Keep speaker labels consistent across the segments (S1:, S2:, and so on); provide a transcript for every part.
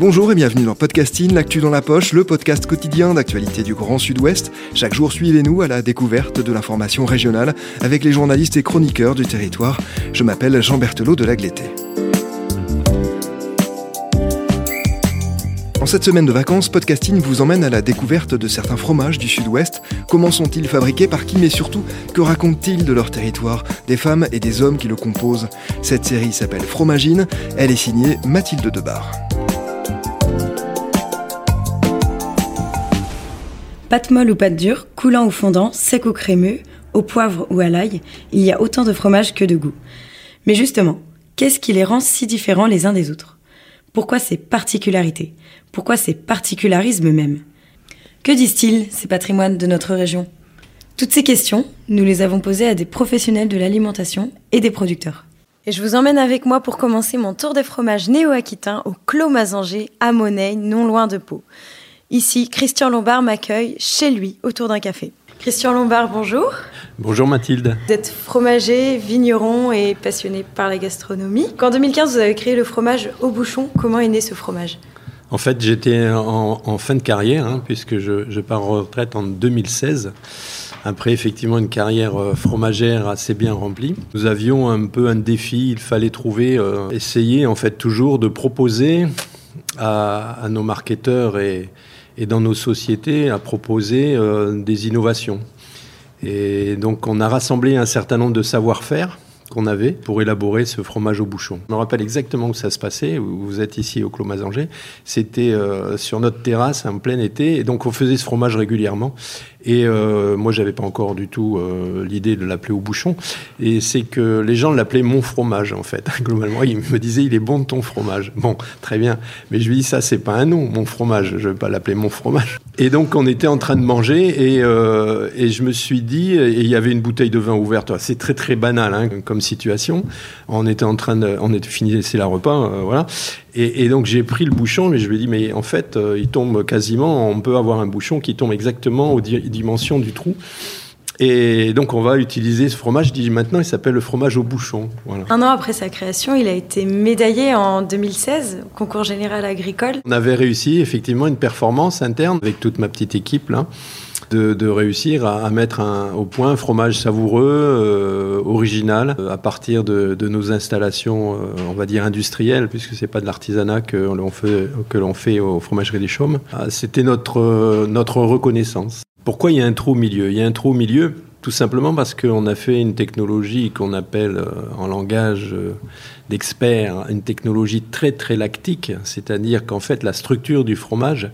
S1: Bonjour et bienvenue dans Podcasting, l'actu dans la poche, le podcast quotidien d'actualité du Grand Sud-Ouest. Chaque jour, suivez-nous à la découverte de l'information régionale avec les journalistes et chroniqueurs du territoire. Je m'appelle Jean Berthelot de Lagleté. En cette semaine de vacances, Podcasting vous emmène à la découverte de certains fromages du Sud-Ouest. Comment sont-ils fabriqués, par qui, mais surtout, que racontent-ils de leur territoire, des femmes et des hommes qui le composent? Cette série s'appelle Fromagine, elle est signée Mathilde Debar.
S2: Pâte molle ou pâte dure, coulant ou fondant, sec ou crémeux, au poivre ou à l'ail, il y a autant de fromages que de goûts. Mais justement, qu'est-ce qui les rend si différents les uns des autres? Pourquoi ces particularités? Pourquoi ces particularismes même? Que disent-ils, ces patrimoines de notre région? Toutes ces questions, nous les avons posées à des professionnels de l'alimentation et des producteurs. Et je vous emmène avec moi pour commencer mon tour des fromages néo-aquitains au Clos Mazanger, à Monet, non loin de Pau. Ici, Christian Lombard m'accueille chez lui autour d'un café. Christian Lombard, bonjour.
S3: Bonjour Mathilde.
S2: Vous êtes fromager, vigneron et passionné par la gastronomie. En 2015, vous avez créé le fromage au bouchon. Comment est né ce fromage?
S3: En fait, j'étais en, fin de carrière, hein, puisque je, je, pars en retraite en 2016. Après effectivement une carrière euh, fromagère assez bien remplie, nous avions un peu un défi. Il fallait trouver, euh, essayer en fait toujours de proposer à, à nos marketeurs et, et dans nos sociétés à proposer euh, des innovations. Et donc on a rassemblé un certain nombre de savoir-faire qu'on avait pour élaborer ce fromage au bouchon. Je me rappelle exactement où ça se passait. Vous êtes ici au Clos Mazanger. C'était euh, sur notre terrasse en plein été. Et donc, on faisait ce fromage régulièrement. Et euh, moi, j'avais pas encore du tout euh, l'idée de l'appeler au bouchon. Et c'est que les gens l'appelaient mon fromage, en fait. Globalement, ils me disaient, il est bon ton fromage. Bon, très bien. Mais je lui dis, ça, c'est pas un nom, mon fromage. Je vais pas l'appeler mon fromage. Et donc, on était en train de manger et, euh, et je me suis dit, et il y avait une bouteille de vin ouverte. C'est très, très banal hein, comme situation. On était en train de, on était fini laisser la repas, euh, voilà. Et, donc j'ai pris le bouchon, mais je lui ai dit, mais en fait, euh, il tombe quasiment, on peut avoir un bouchon qui tombe exactement aux di dimensions du trou. Et donc on va utiliser ce fromage. Je dis maintenant, il s'appelle le fromage au bouchon. Voilà.
S2: Un an après sa création, il a été médaillé en 2016 au concours général agricole.
S3: On avait réussi effectivement une performance interne avec toute ma petite équipe là. De, de, réussir à, à mettre un, au point un fromage savoureux, euh, original, à partir de, de nos installations, euh, on va dire industrielles, puisque c'est pas de l'artisanat que l'on fait, que l'on fait aux fromageries des Chaumes. C'était notre, notre reconnaissance. Pourquoi il y a un trou au milieu? Il y a un trou au milieu tout simplement parce qu'on a fait une technologie qu'on appelle euh, en langage euh, d'expert une technologie très très lactique, c'est-à-dire qu'en fait la structure du fromage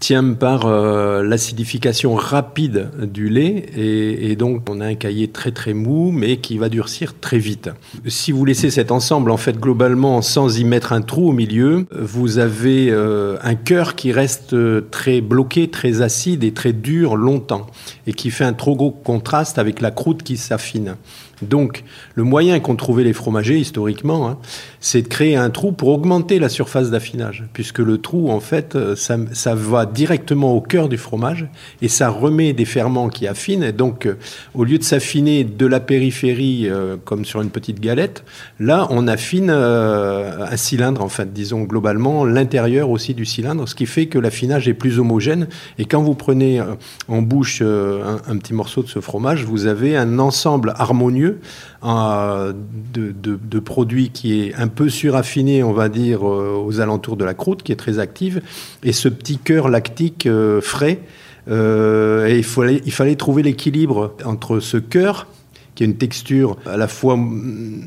S3: tient par euh, l'acidification rapide du lait et, et, donc on a un cahier très très mou mais qui va durcir très vite. Si vous laissez cet ensemble en fait globalement sans y mettre un trou au milieu, vous avez euh, un cœur qui reste très bloqué, très acide et très dur longtemps et qui fait un trop gros contraste avec la croûte qui s'affine. Donc, le moyen qu'ont trouvé les fromagers historiquement, hein, c'est de créer un trou pour augmenter la surface d'affinage, puisque le trou, en fait, ça, ça, va directement au cœur du fromage et ça remet des ferments qui affinent. Et donc, euh, au lieu de s'affiner de la périphérie euh, comme sur une petite galette, là, on affine euh, un cylindre, en fait, disons globalement l'intérieur aussi du cylindre, ce qui fait que l'affinage est plus homogène. Et quand vous prenez en bouche un, un petit morceau de ce fromage, vous avez un ensemble harmonieux de, de, de, produits qui est un peu suraffiné, on va dire, euh, aux alentours de la croûte, qui est très active, et ce petit cœur lactique euh, frais. Euh, et il fallait, il fallait trouver l'équilibre entre ce cœur qui a une texture à la fois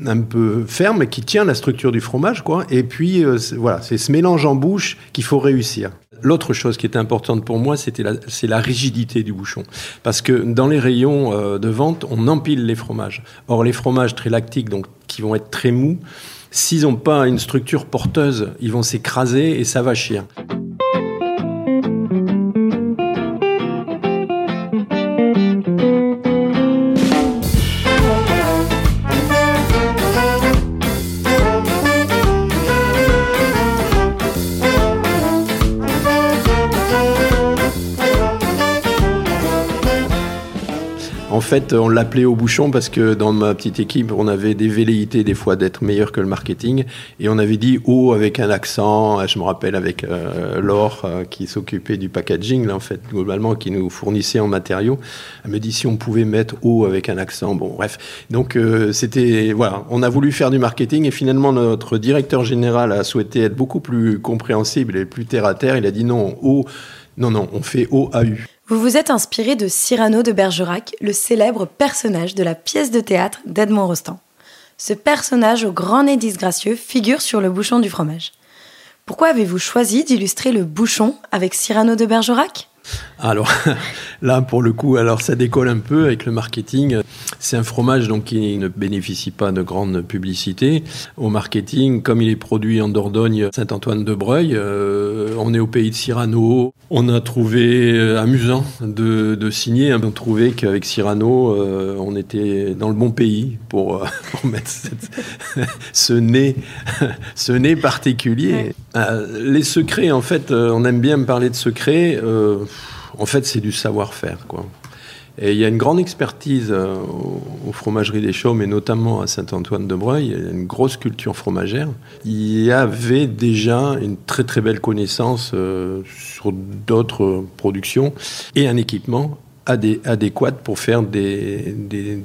S3: un peu ferme, qui tient la structure du fromage, quoi. Et puis, voilà, c'est ce mélange en bouche qu'il faut réussir. L'autre chose qui était importante pour moi, c'était la, c'est la rigidité du bouchon. Parce que dans les rayons euh, de vente, on empile les fromages. Or, les fromages très lactiques, donc qui vont être très mous. S'ils n'ont pas une structure porteuse, ils vont s'écraser et ça va chier. En fait, on l'appelait au bouchon parce que dans ma petite équipe, on avait des velléités des fois d'être meilleur que le marketing. Et on avait dit haut avec un accent. Je me rappelle avec euh, Laure euh, qui s'occupait du packaging, là, en fait, globalement, qui nous fournissait en matériaux. Elle me dit si on pouvait mettre haut avec un accent. Bon, bref. Donc, euh, c'était, voilà, on a voulu faire du marketing et finalement, notre directeur général a souhaité être beaucoup plus compréhensible et plus terre à terre. Il a dit non, haut. Non, non, on fait OAU.
S2: Vous vous êtes inspiré de Cyrano de Bergerac, le célèbre personnage de la pièce de théâtre d'Edmond Rostand. Ce personnage au grand nez disgracieux figure sur le bouchon du fromage. Pourquoi avez-vous choisi d'illustrer le bouchon avec Cyrano de Bergerac?
S3: Alors là, pour le coup, alors ça décolle un peu avec le marketing. C'est un fromage donc qui ne bénéficie pas de grande publicité. Au marketing, comme il est produit en Dordogne, Saint-Antoine-de-Breuil, euh, on est au pays de Cyrano. On a trouvé euh, amusant de, signer. On a trouvé qu'avec Cyrano, euh, on était dans le bon pays pour, mettre ce nez, ce nez particulier. Euh, les secrets, en fait, on aime bien me parler de secrets en fait, c'est du savoir-faire, quoi. Et il y a une grande expertise euh, aux fromageries des Chaumes, et notamment à Saint-Antoine-de-Breuil. Il y a une grosse culture fromagère. Il y avait déjà une très très belle connaissance euh, sur d'autres productions et un équipement adéquat pour faire des,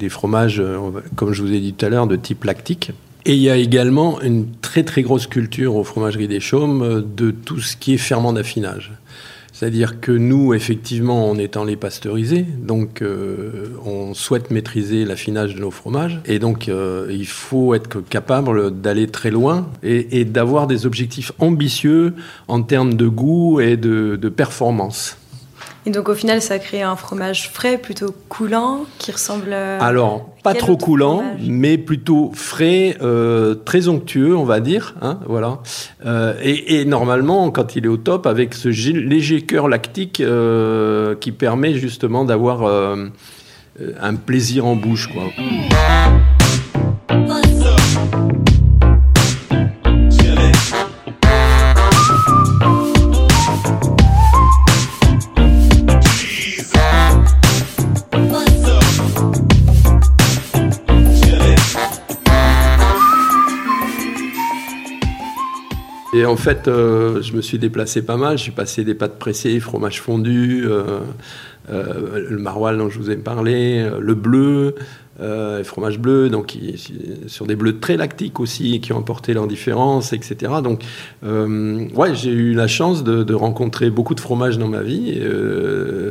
S3: fromages, euh, comme je vous ai dit tout à l'heure, de type lactique. Et il y a également une très très grosse culture aux fromageries des Chaumes de tout ce qui est ferment d'affinage. C'est-à-dire que nous, effectivement, on étant les pasteurisés, donc euh, on souhaite maîtriser l'affinage de nos fromages, et donc euh, il faut être capable d'aller très loin et, et d'avoir des objectifs ambitieux en termes de goût et de, de performance.
S2: Et donc au final, ça crée un fromage frais, plutôt coulant, qui ressemble. À
S3: Alors, pas trop coulant, mais plutôt frais, euh, très onctueux, on va dire. Hein, voilà. Euh, et, et, normalement, quand il est au top, avec ce léger cœur lactique euh, qui permet justement d'avoir euh, un plaisir en bouche, quoi. Et en fait, euh, je me suis déplacé pas mal. Suis passé des pâtes pressées, fromage fondu, euh, euh, le maroilles dont je vous ai parlé, le bleu, euh, fromage bleu, donc sur des bleus très lactiques aussi, qui ont apporté leur différence, etc. Donc, euh, ouais, j'ai eu la chance de, rencontrer beaucoup de fromages dans ma vie, euh,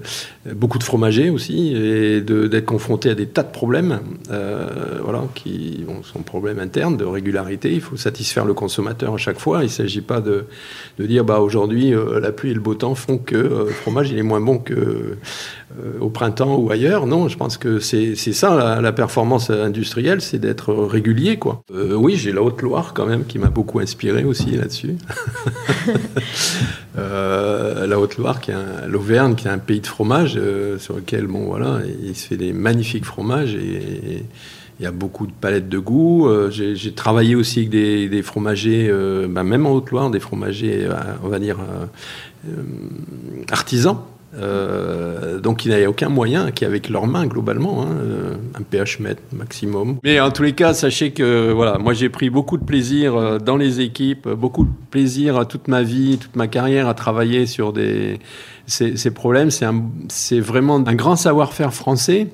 S3: beaucoup de fromagers aussi, et d'être confronté à des tas de problèmes, euh, voilà, qui sont problèmes internes de régularité. Il faut satisfaire le consommateur à chaque fois. Il ne s'agit pas de, de, dire, bah aujourd'hui, euh, la pluie et le beau temps font que le fromage il est moins bon que au printemps ou ailleurs. Non, je pense que c'est ça la, la performance industrielle, c'est d'être régulier, quoi. Euh, oui, j'ai la Haute-Loire quand même qui m'a beaucoup inspiré aussi là-dessus. euh, la Haute-Loire, qui l'Auvergne, qui est un pays de fromage euh, sur lequel, bon, voilà, il se fait des magnifiques fromages et, il y a beaucoup de palettes de goût. J'ai travaillé aussi avec des, fromagers, ben même en Haute-Loire, des fromagers, on va dire, artisans. Euh, donc il n'y a aucun moyen qui avec leurs mains globalement, hein, un pH mètre maximum. Mais en tous les cas, sachez que voilà, moi j'ai pris beaucoup de plaisir dans les équipes, beaucoup de plaisir toute ma vie, toute ma carrière à travailler sur des, ces, ces problèmes. C'est vraiment un grand savoir-faire français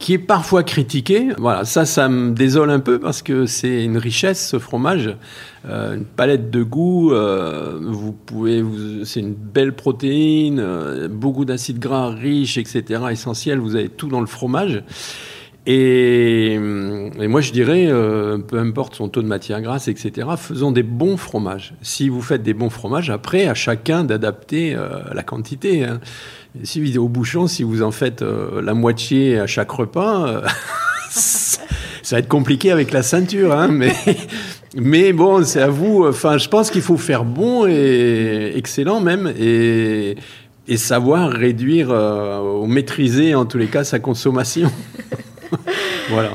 S3: qui est parfois critiqué. Voilà, ça, ça me désole un peu parce que c'est une richesse ce fromage, euh, une palette de goût. Euh, vous pouvez, c'est une belle protéine, euh, beaucoup d'acides gras riches, etc. Essentiels. Vous avez tout dans le fromage. Et, et, moi, je dirais, euh, peu importe son taux de matière grasse, etc., faisons des bons fromages. Si vous faites des bons fromages, après, à chacun d'adapter euh, la quantité. Hein. Si au bouchon, si vous en faites euh, la moitié à chaque repas, Ça va être compliqué avec la ceinture, hein, mais, mais bon, c'est à vous. Enfin, je pense qu'il faut faire bon et excellent même, et, et savoir réduire euh, ou maîtriser en tous les cas sa consommation. voilà.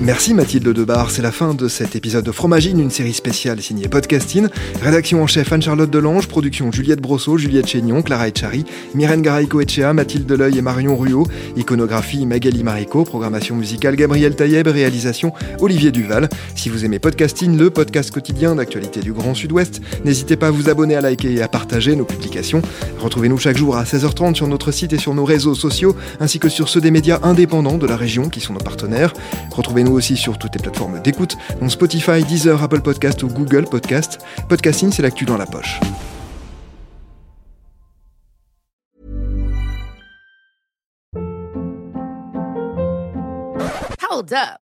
S1: Merci Mathilde Debar, c'est la fin de cet épisode de Fromagine, une série spéciale signée Podcasting. Rédaction en chef Anne-Charlotte Delange, production Juliette Brosseau, Juliette Chénion, Clara Etchari, Myrène Garaïco Echea, Mathilde Deleuil et Marion Ruot, iconographie Magali Marico, programmation musicale Gabriel Taïeb, réalisation Olivier Duval. Si vous aimez Podcasting, le podcast quotidien d'actualité du Grand Sud-Ouest, n'hésitez pas à vous abonner, à liker et à partager nos publications. Retrouvez-nous chaque jour à 16h30 sur notre site et sur nos réseaux sociaux, ainsi que sur ceux des médias indépendants de la région qui sont nos partenaires. Retrouvez-nous aussi sur toutes les plateformes d'écoute, dont Spotify, Deezer, Apple Podcast ou Google Podcast. Podcasting, c'est l'actu dans la poche.
S4: Hold up.